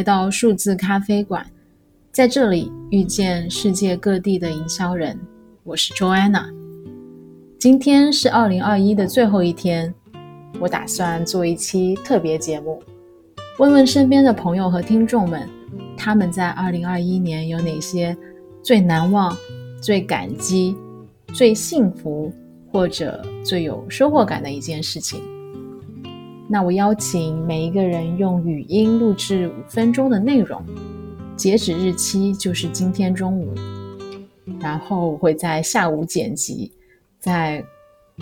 来到数字咖啡馆，在这里遇见世界各地的营销人。我是 Joanna。今天是二零二一的最后一天，我打算做一期特别节目，问问身边的朋友和听众们，他们在二零二一年有哪些最难忘、最感激、最幸福或者最有收获感的一件事情。那我邀请每一个人用语音录制五分钟的内容，截止日期就是今天中午，然后我会在下午剪辑，在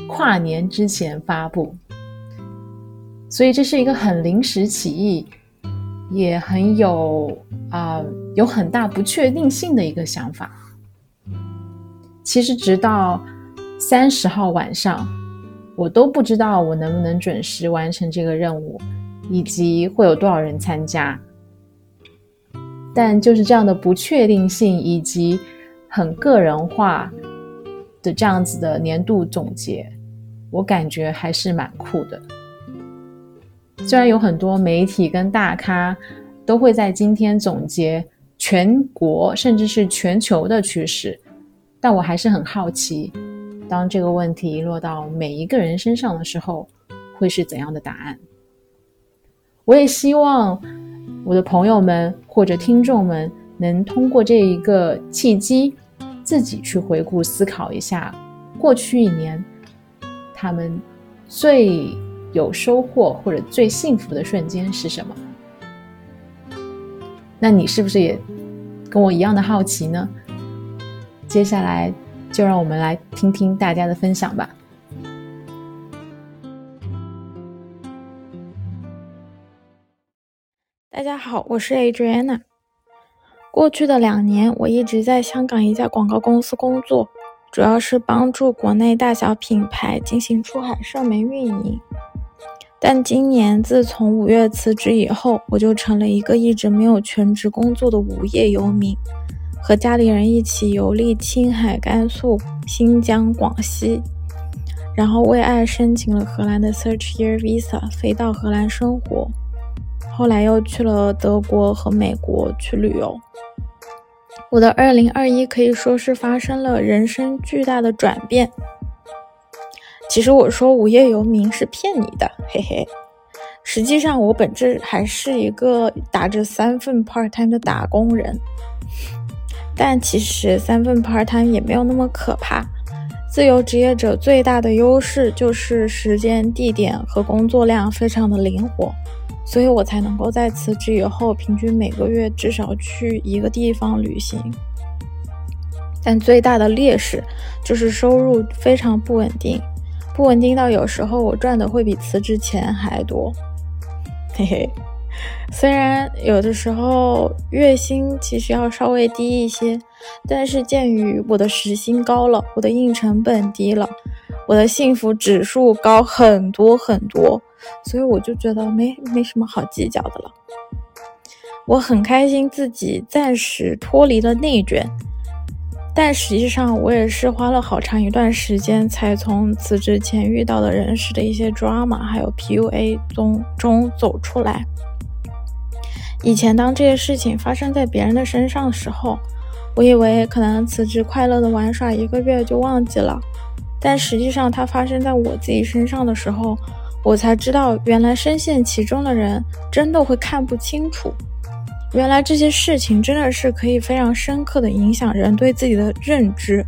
跨年之前发布。所以这是一个很临时起意，也很有啊有很大不确定性的一个想法。其实直到三十号晚上。我都不知道我能不能准时完成这个任务，以及会有多少人参加。但就是这样的不确定性，以及很个人化的这样子的年度总结，我感觉还是蛮酷的。虽然有很多媒体跟大咖都会在今天总结全国甚至是全球的趋势，但我还是很好奇。当这个问题落到每一个人身上的时候，会是怎样的答案？我也希望我的朋友们或者听众们能通过这一个契机，自己去回顾思考一下过去一年他们最有收获或者最幸福的瞬间是什么。那你是不是也跟我一样的好奇呢？接下来。就让我们来听听大家的分享吧。大家好，我是 Adriana。过去的两年，我一直在香港一家广告公司工作，主要是帮助国内大小品牌进行出海社媒运营。但今年自从五月辞职以后，我就成了一个一直没有全职工作的无业游民。和家里人一起游历青海、甘肃、新疆、广西，然后为爱申请了荷兰的 Search Year Visa，飞到荷兰生活。后来又去了德国和美国去旅游。我的2021可以说是发生了人生巨大的转变。其实我说无业游民是骗你的，嘿嘿。实际上我本质还是一个打着三份 part time 的打工人。但其实三份 part time 也没有那么可怕。自由职业者最大的优势就是时间、地点和工作量非常的灵活，所以我才能够在辞职以后平均每个月至少去一个地方旅行。但最大的劣势就是收入非常不稳定，不稳定到有时候我赚的会比辞职钱还多。嘿嘿。虽然有的时候月薪其实要稍微低一些，但是鉴于我的时薪高了，我的硬成本低了，我的幸福指数高很多很多，所以我就觉得没没什么好计较的了。我很开心自己暂时脱离了内卷，但实际上我也是花了好长一段时间才从辞职前遇到的人事的一些 drama 还有 PUA 中中走出来。以前当这些事情发生在别人的身上的时候，我以为可能辞职快乐的玩耍一个月就忘记了，但实际上它发生在我自己身上的时候，我才知道原来深陷其中的人真的会看不清楚，原来这些事情真的是可以非常深刻的影响人对自己的认知，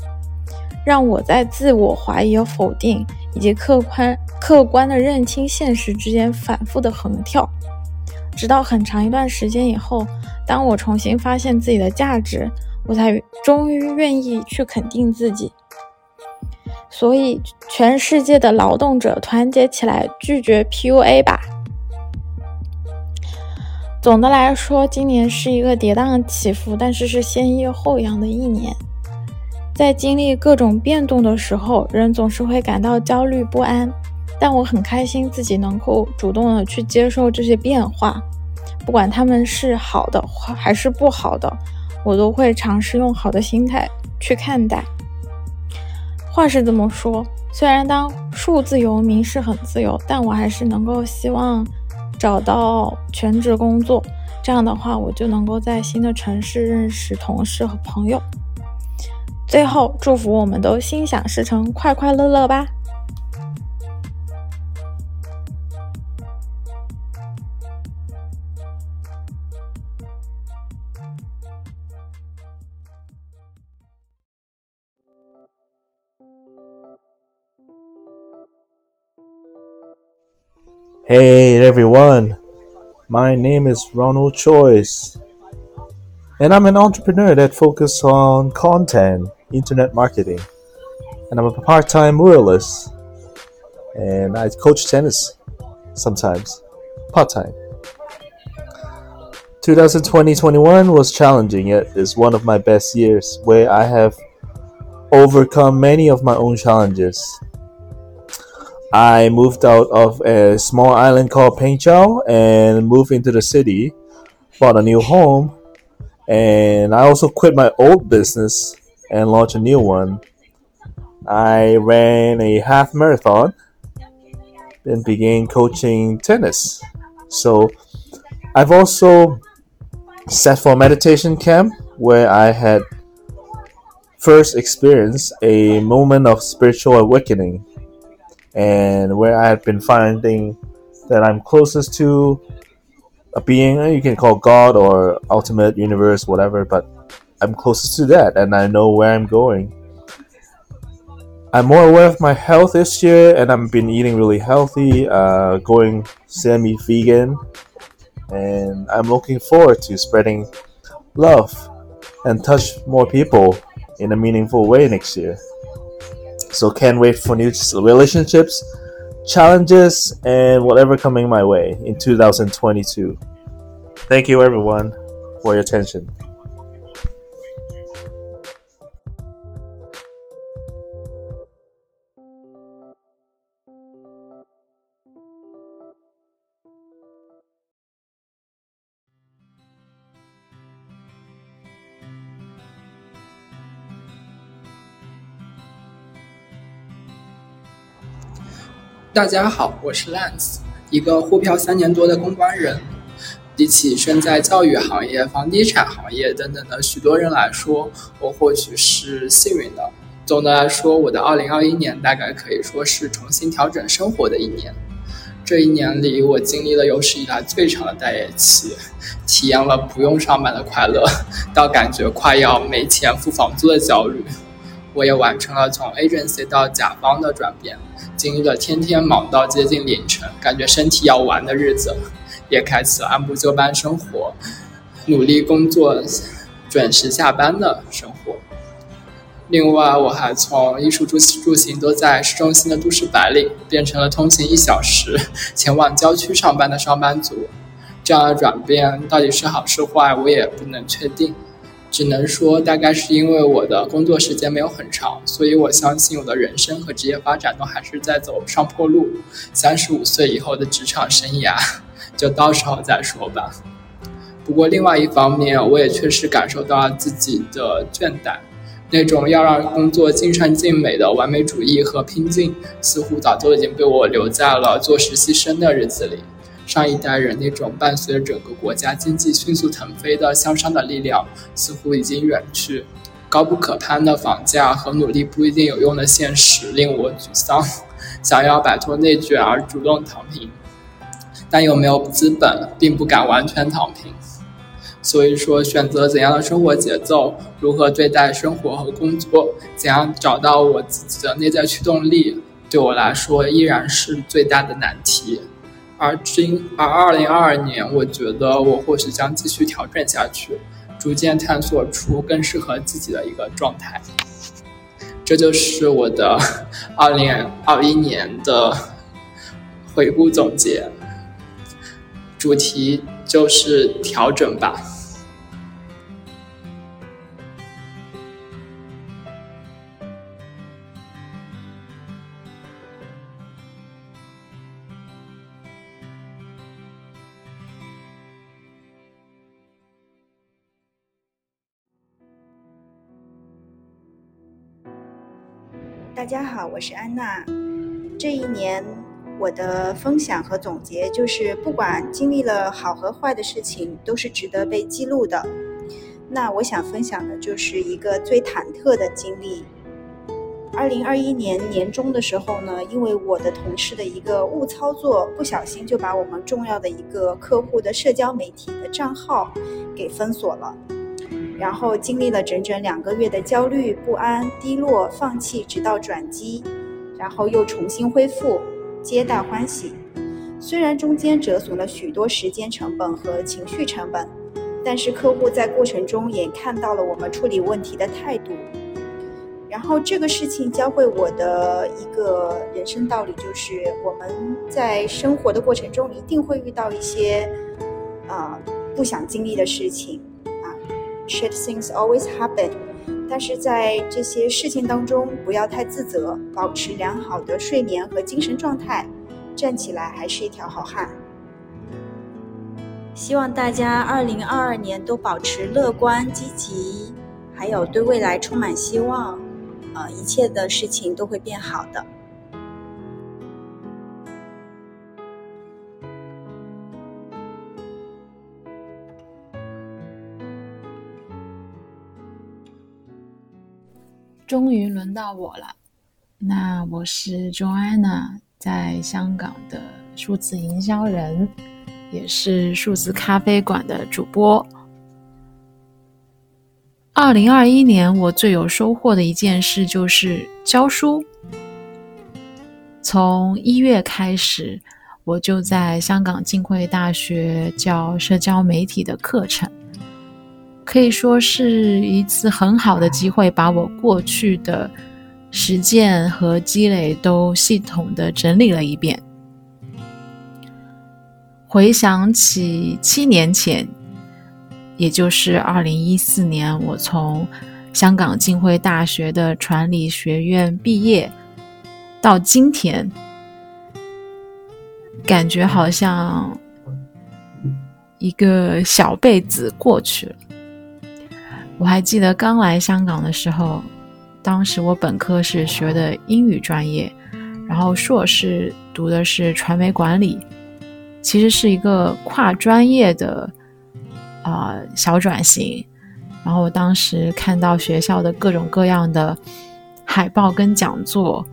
让我在自我怀疑和否定以及客观客观的认清现实之间反复的横跳。直到很长一段时间以后，当我重新发现自己的价值，我才终于愿意去肯定自己。所以，全世界的劳动者团结起来，拒绝 PUA 吧！总的来说，今年是一个跌宕起伏，但是是先抑后扬的一年。在经历各种变动的时候，人总是会感到焦虑不安。但我很开心自己能够主动的去接受这些变化，不管他们是好的还是不好的，我都会尝试用好的心态去看待。话是这么说，虽然当数字游民是很自由，但我还是能够希望找到全职工作，这样的话，我就能够在新的城市认识同事和朋友。最后，祝福我们都心想事成，快快乐乐吧！Hey everyone, my name is Ronald Choice, and I'm an entrepreneur that focuses on content, internet marketing, and I'm a part-time muralist, and I coach tennis sometimes, part-time. 2020-21 was challenging. Yet is one of my best years where I have overcome many of my own challenges I moved out of a small island called Pengchao and moved into the city, bought a new home, and I also quit my old business and launched a new one. I ran a half marathon, then began coaching tennis. So I've also set for a meditation camp where I had first experienced a moment of spiritual awakening and where I had been finding that I'm closest to a being you can call God or ultimate universe, whatever, but I'm closest to that and I know where I'm going. I'm more aware of my health this year and I've been eating really healthy, uh, going semi vegan, and I'm looking forward to spreading love and touch more people in a meaningful way next year. So can't wait for new relationships, challenges, and whatever coming my way in 2022. Thank you everyone for your attention. 大家好，我是 Lance，一个沪漂三年多的公关人。比起身在教育行业、房地产行业等等的许多人来说，我或许是幸运的。总的来说，我的2021年大概可以说是重新调整生活的一年。这一年里，我经历了有史以来最长的待业期，体验了不用上班的快乐，到感觉快要没钱付房租的焦虑。我也完成了从 agency 到甲方的转变。经历了天天忙到接近凌晨，感觉身体要完的日子，也开启了按部就班生活，努力工作，准时下班的生活。另外，我还从衣食住住行都在市中心的都市白领，变成了通勤一小时前往郊区上班的上班族。这样的转变到底是好是坏，我也不能确定。只能说，大概是因为我的工作时间没有很长，所以我相信我的人生和职业发展都还是在走上坡路。三十五岁以后的职场生涯，就到时候再说吧。不过，另外一方面，我也确实感受到了自己的倦怠，那种要让工作尽善尽美的完美主义和拼劲，似乎早就已经被我留在了做实习生的日子里。上一代人那种伴随着整个国家经济迅速腾飞的向上的力量，似乎已经远去。高不可攀的房价和努力不一定有用的现实令我沮丧。想要摆脱内卷而主动躺平，但又没有资本，并不敢完全躺平。所以说，选择怎样的生活节奏，如何对待生活和工作，怎样找到我自己的内在驱动力，对我来说依然是最大的难题。而今，而二零二二年，我觉得我或许将继续调整下去，逐渐探索出更适合自己的一个状态。这就是我的 二零二一年的回顾总结，主题就是调整吧。我是安娜。这一年，我的分享和总结就是，不管经历了好和坏的事情，都是值得被记录的。那我想分享的就是一个最忐忑的经历。二零二一年年中的时候呢，因为我的同事的一个误操作，不小心就把我们重要的一个客户的社交媒体的账号给封锁了。然后经历了整整两个月的焦虑、不安、低落、放弃，直到转机，然后又重新恢复，皆大欢喜。虽然中间折损了许多时间成本和情绪成本，但是客户在过程中也看到了我们处理问题的态度。然后这个事情教会我的一个人生道理，就是我们在生活的过程中一定会遇到一些啊不想经历的事情，shit things always happen。但是在这些事情当中，不要太自责，保持良好的睡眠和精神状态，站起来还是一条好汉。希望大家二零二二年都保持乐观积极，还有对未来充满希望。呃，一切的事情都会变好的。终于轮到我了，那我是 Joanna，在香港的数字营销人，也是数字咖啡馆的主播。二零二一年，我最有收获的一件事就是教书。从一月开始，我就在香港浸会大学教社交媒体的课程，可以说是一次很好的机会，把我过去的实践和积累都系统的整理了一遍。回想起七年前。也就是二零一四年，我从香港浸会大学的传理学院毕业，到今天，感觉好像一个小辈子过去了。我还记得刚来香港的时候，当时我本科是学的英语专业，然后硕士读的是传媒管理，其实是一个跨专业的。啊，小转型，然后我当时看到学校的各种各样的海报跟讲座，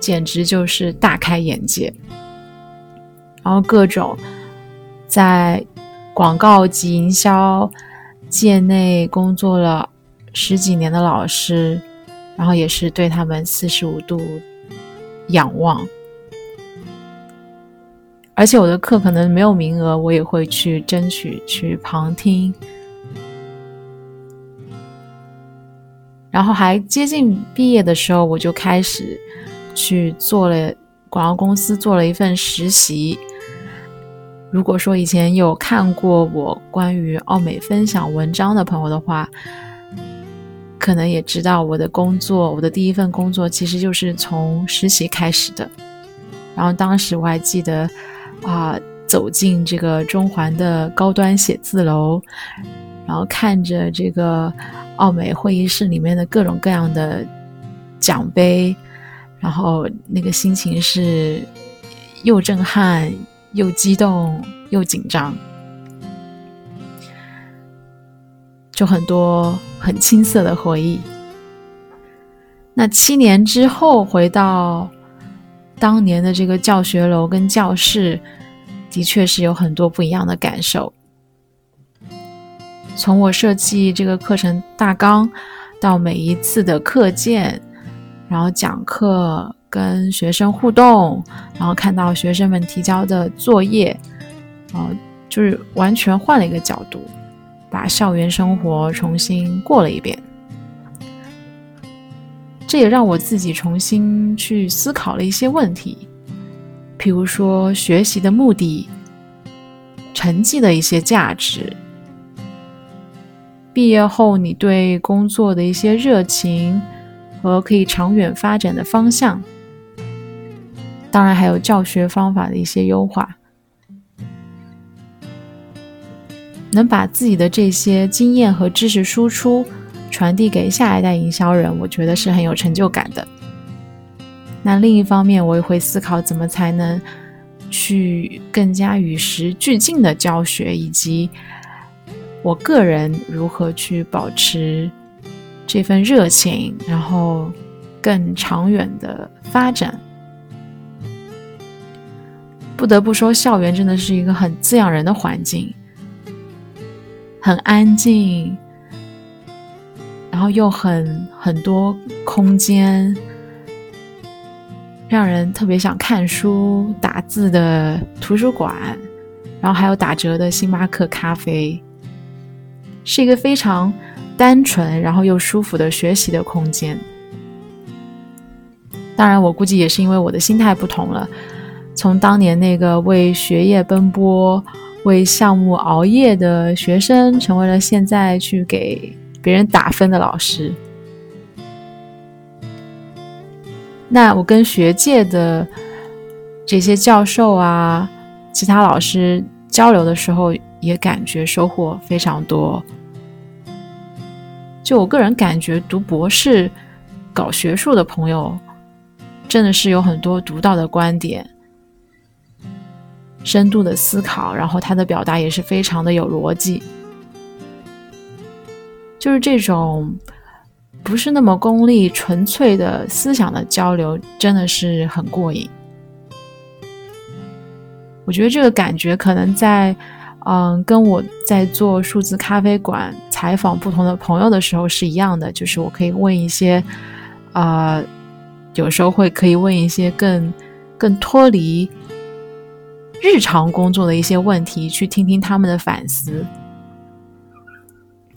简直就是大开眼界。然后各种在广告及营销界内工作了十几年的老师，然后也是对他们四十五度仰望。而且我的课可能没有名额，我也会去争取去旁听。然后还接近毕业的时候，我就开始去做了广告公司做了一份实习。如果说以前有看过我关于奥美分享文章的朋友的话，可能也知道我的工作，我的第一份工作其实就是从实习开始的。然后当时我还记得。啊，走进这个中环的高端写字楼，然后看着这个奥美会议室里面的各种各样的奖杯，然后那个心情是又震撼又激动又紧张，就很多很青涩的回忆。那七年之后回到。当年的这个教学楼跟教室，的确是有很多不一样的感受。从我设计这个课程大纲，到每一次的课件，然后讲课跟学生互动，然后看到学生们提交的作业，啊，就是完全换了一个角度，把校园生活重新过了一遍。这也让我自己重新去思考了一些问题，譬如说学习的目的、成绩的一些价值、毕业后你对工作的一些热情和可以长远发展的方向，当然还有教学方法的一些优化，能把自己的这些经验和知识输出。传递给下一代营销人，我觉得是很有成就感的。那另一方面，我也会思考怎么才能去更加与时俱进的教学，以及我个人如何去保持这份热情，然后更长远的发展。不得不说，校园真的是一个很滋养人的环境，很安静，然后又很很多空间，让人特别想看书、打字的图书馆，然后还有打折的星巴克咖啡，是一个非常单纯然后又舒服的学习的空间。当然，我估计也是因为我的心态不同了。从当年那个为学业奔波、为项目熬夜的学生，成为了现在去给别人打分的老师。那我跟学界的这些教授啊、其他老师交流的时候，也感觉收获非常多。就我个人感觉，读博士、搞学术的朋友，真的是有很多独到的观点。深度的思考，然后他的表达也是非常的有逻辑，就是这种不是那么功利、纯粹的思想的交流，真的是很过瘾。我觉得这个感觉可能在嗯，跟我在做数字咖啡馆采访不同的朋友的时候是一样的，就是我可以问一些啊，有时候会可以问一些更更脱离。日常工作的一些问题，去听听他们的反思，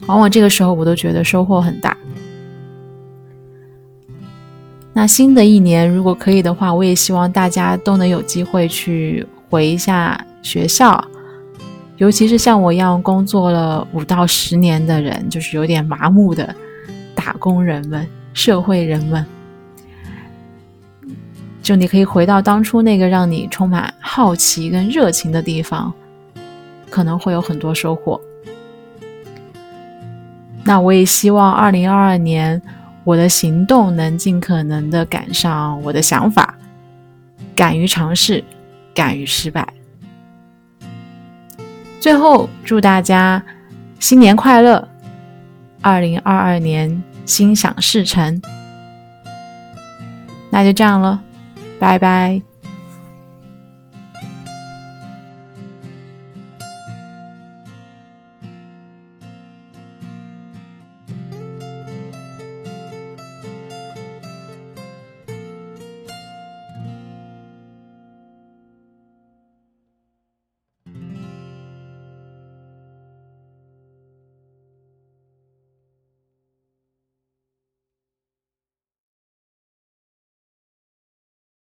往往这个时候我都觉得收获很大。那新的一年，如果可以的话，我也希望大家都能有机会去回一下学校，尤其是像我一样工作了五到十年的人，就是有点麻木的打工人们、社会人们。就你可以回到当初那个让你充满好奇跟热情的地方，可能会有很多收获。那我也希望二零二二年我的行动能尽可能的赶上我的想法，敢于尝试，敢于失败。最后祝大家新年快乐，二零二二年心想事成。那就这样了。拜拜。